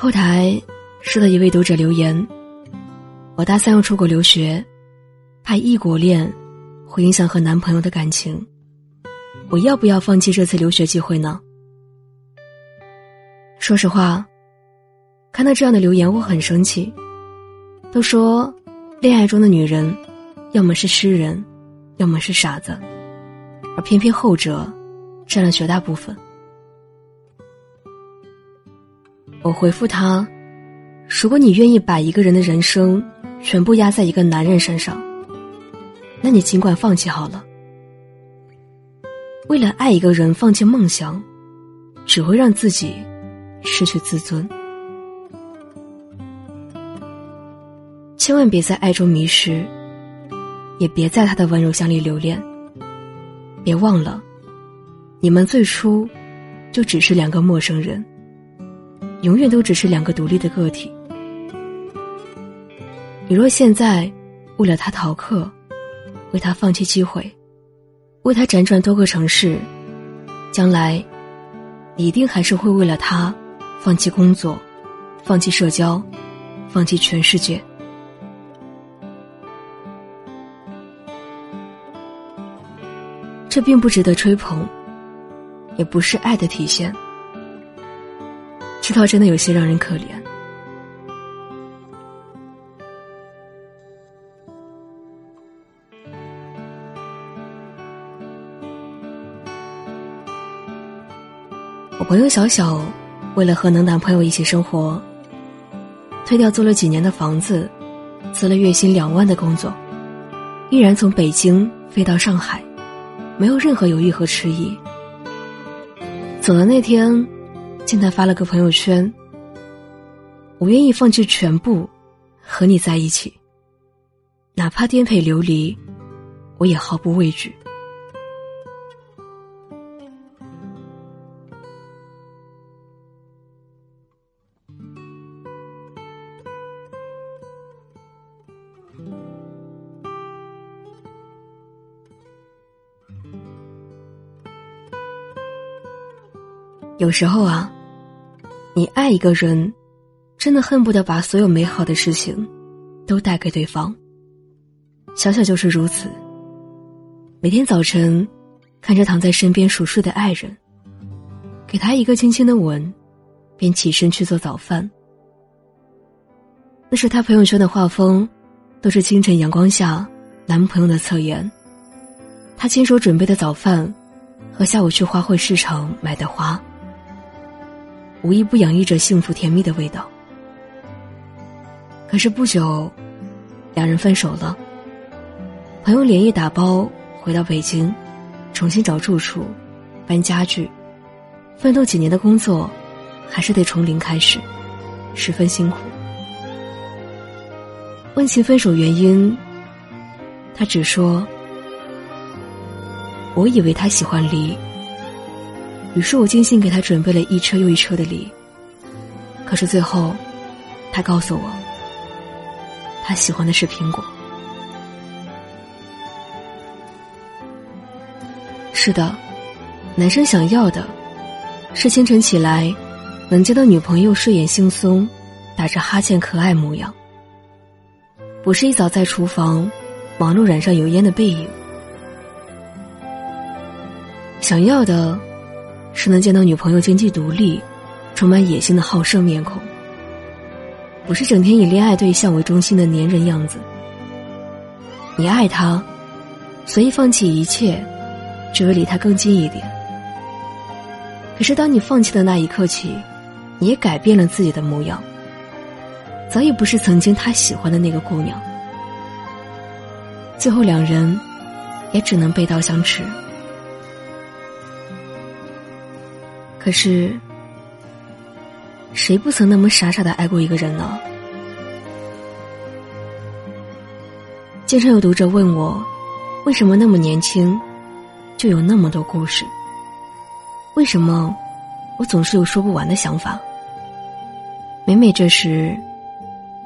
后台收到一位读者留言：“我大三要出国留学，怕异国恋会影响和男朋友的感情，我要不要放弃这次留学机会呢？”说实话，看到这样的留言我很生气。都说，恋爱中的女人，要么是诗人，要么是傻子，而偏偏后者占了绝大部分。我回复他：“如果你愿意把一个人的人生全部压在一个男人身上，那你尽管放弃好了。为了爱一个人放弃梦想，只会让自己失去自尊。千万别在爱中迷失，也别在他的温柔乡里留恋。别忘了，你们最初就只是两个陌生人。”永远都只是两个独立的个体。你若现在为了他逃课，为他放弃机会，为他辗转多个城市，将来，你一定还是会为了他放弃工作，放弃社交，放弃全世界。这并不值得吹捧，也不是爱的体现。知道真的有些让人可怜。我朋友小小，为了和能男朋友一起生活，推掉租了几年的房子，辞了月薪两万的工作，毅然从北京飞到上海，没有任何犹豫和迟疑。走的那天。见他发了个朋友圈，我愿意放弃全部，和你在一起，哪怕颠沛流离，我也毫不畏惧。有时候啊。你爱一个人，真的恨不得把所有美好的事情都带给对方。小小就是如此。每天早晨，看着躺在身边熟睡的爱人，给他一个轻轻的吻，便起身去做早饭。那是他朋友圈的画风，都是清晨阳光下男朋友的侧颜。他亲手准备的早饭，和下午去花卉市场买的花。无一不洋溢着幸福甜蜜的味道。可是不久，两人分手了。朋友连夜打包回到北京，重新找住处，搬家具，奋斗几年的工作，还是得从零开始，十分辛苦。问起分手原因，他只说：“我以为他喜欢梨。”于是我精心给他准备了一车又一车的梨。可是最后，他告诉我，他喜欢的是苹果。是的，男生想要的，是清晨起来，能见到女朋友睡眼惺忪，打着哈欠可爱模样，不是一早在厨房忙碌染上油烟的背影。想要的。是能见到女朋友经济独立、充满野心的好胜面孔，不是整天以恋爱对象为中心的粘人样子。你爱他，所以放弃一切，只为离他更近一点。可是当你放弃的那一刻起，你也改变了自己的模样，早已不是曾经他喜欢的那个姑娘。最后两人，也只能背道相驰。可是，谁不曾那么傻傻的爱过一个人呢？经常有读者问我，为什么那么年轻，就有那么多故事？为什么我总是有说不完的想法？每每这时，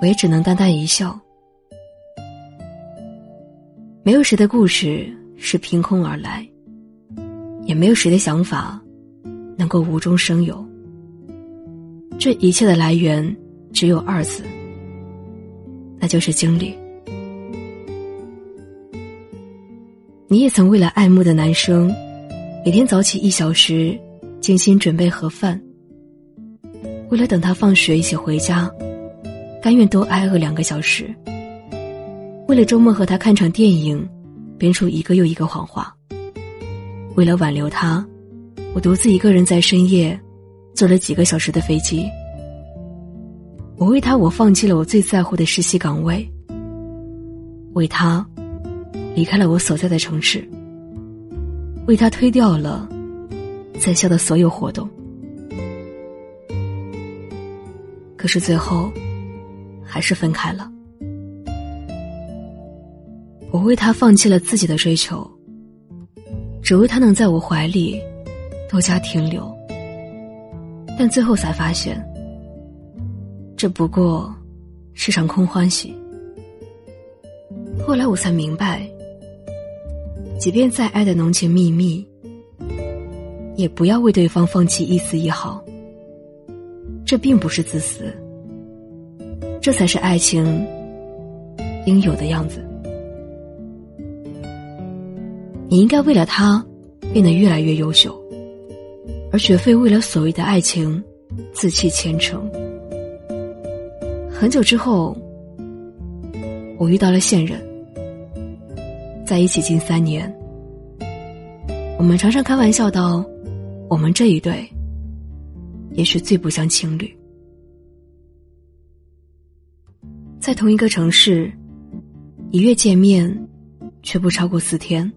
我也只能淡淡一笑。没有谁的故事是凭空而来，也没有谁的想法。能够无中生有，这一切的来源只有二字，那就是经历。你也曾为了爱慕的男生，每天早起一小时，精心准备盒饭；为了等他放学一起回家，甘愿多挨饿两个小时；为了周末和他看场电影，编出一个又一个谎话；为了挽留他，我独自一个人在深夜。坐了几个小时的飞机，我为他，我放弃了我最在乎的实习岗位，为他离开了我所在的城市，为他推掉了在校的所有活动。可是最后，还是分开了。我为他放弃了自己的追求，只为他能在我怀里多加停留。但最后才发现，这不过是场空欢喜。后来我才明白，即便再爱的浓情蜜蜜，也不要为对方放弃一丝一毫。这并不是自私，这才是爱情应有的样子。你应该为了他变得越来越优秀。而绝非为了所谓的爱情，自弃前程。很久之后，我遇到了现任，在一起近三年。我们常常开玩笑道：“我们这一对，也许最不像情侣。”在同一个城市，一月见面，却不超过四天。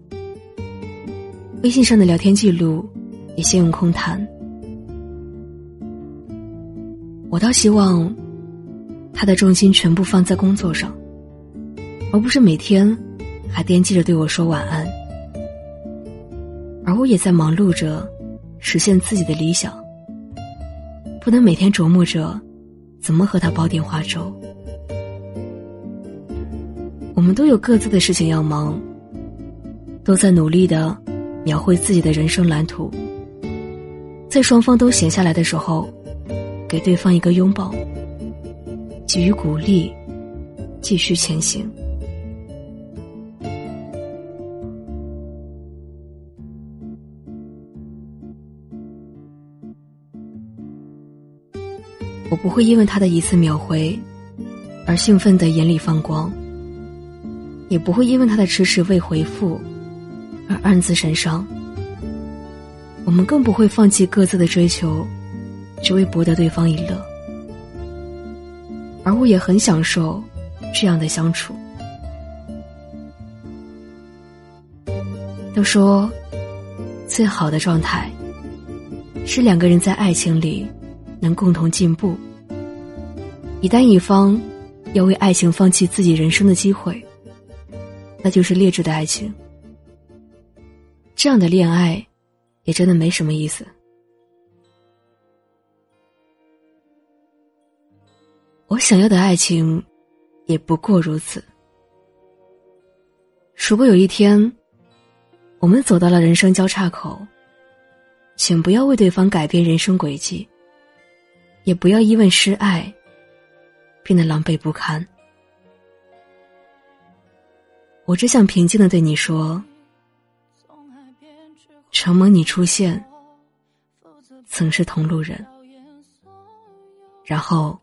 微信上的聊天记录。也先用空谈。我倒希望，他的重心全部放在工作上，而不是每天还惦记着对我说晚安。而我也在忙碌着，实现自己的理想，不能每天琢磨着怎么和他煲电话粥。我们都有各自的事情要忙，都在努力的描绘自己的人生蓝图。在双方都闲下来的时候，给对方一个拥抱，给予鼓励，继续前行。我不会因为他的一次秒回，而兴奋的眼里放光；也不会因为他的迟迟未回复，而暗自神伤。我们更不会放弃各自的追求，只为博得对方一乐。而我也很享受这样的相处。都说，最好的状态是两个人在爱情里能共同进步。一旦一方要为爱情放弃自己人生的机会，那就是劣质的爱情。这样的恋爱。也真的没什么意思。我想要的爱情，也不过如此。如果有一天，我们走到了人生交叉口，请不要为对方改变人生轨迹，也不要因为失爱，变得狼狈不堪。我只想平静的对你说。承蒙你出现，曾是同路人，然后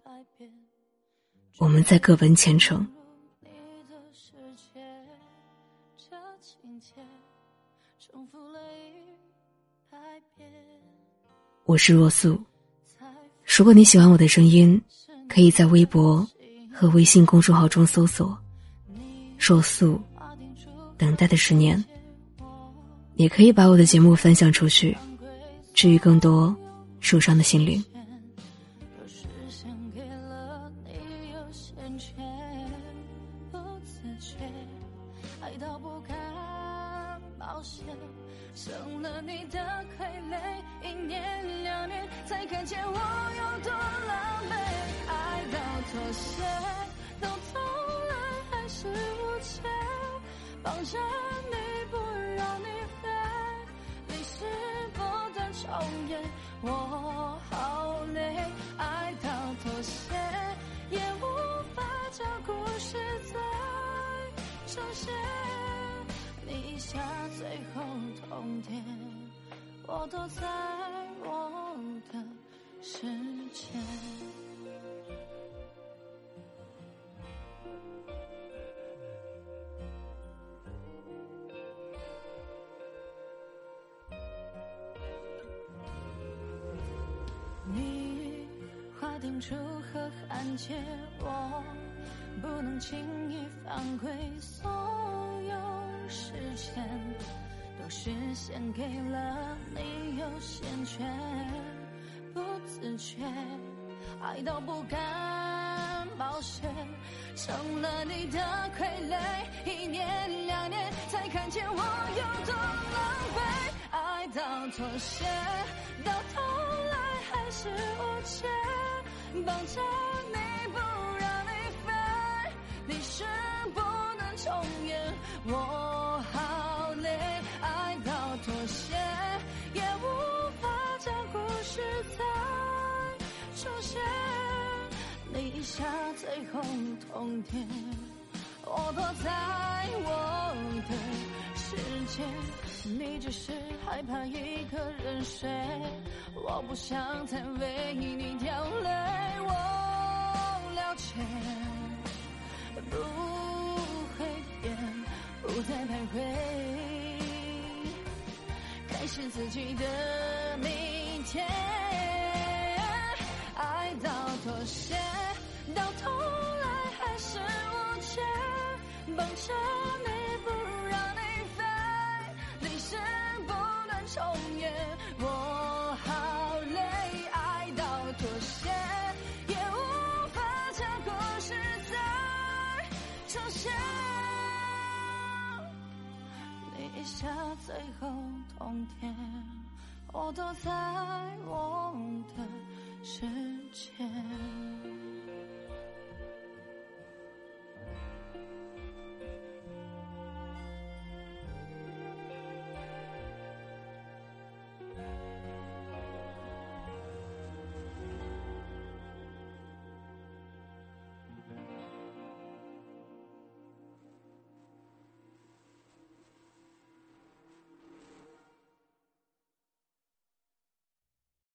我们再各奔前程。我是若素，如果你喜欢我的声音，可以在微博和微信公众号中搜索“若素”，等待的十年。也可以把我的节目分享出去，治愈更多受伤的心灵。成了你的傀儡，一年两年才看见我有多狼狈，爱到妥协，到头来还是无解，绑着我好累，爱到妥协，也无法将故事再重写。你下最后通牒，我躲在我的世界。定出河汉界，我不能轻易犯规，所有时间都是献给了你，优先权不自觉，爱到不敢冒险，成了你的傀儡，一年两年才看见我有多狼狈，爱到妥协，到头来还是无解，绑着你不让你飞，历史不能重演，我好累，爱到妥协，也无法将故事再重写，你一下最后通牒，我躲在我的世界。你只是害怕一个人睡，我不想再为你掉泪。我了解，不会变，不再徘徊，开始自己的明天。想。你一下最后通牒，我躲在我的世界。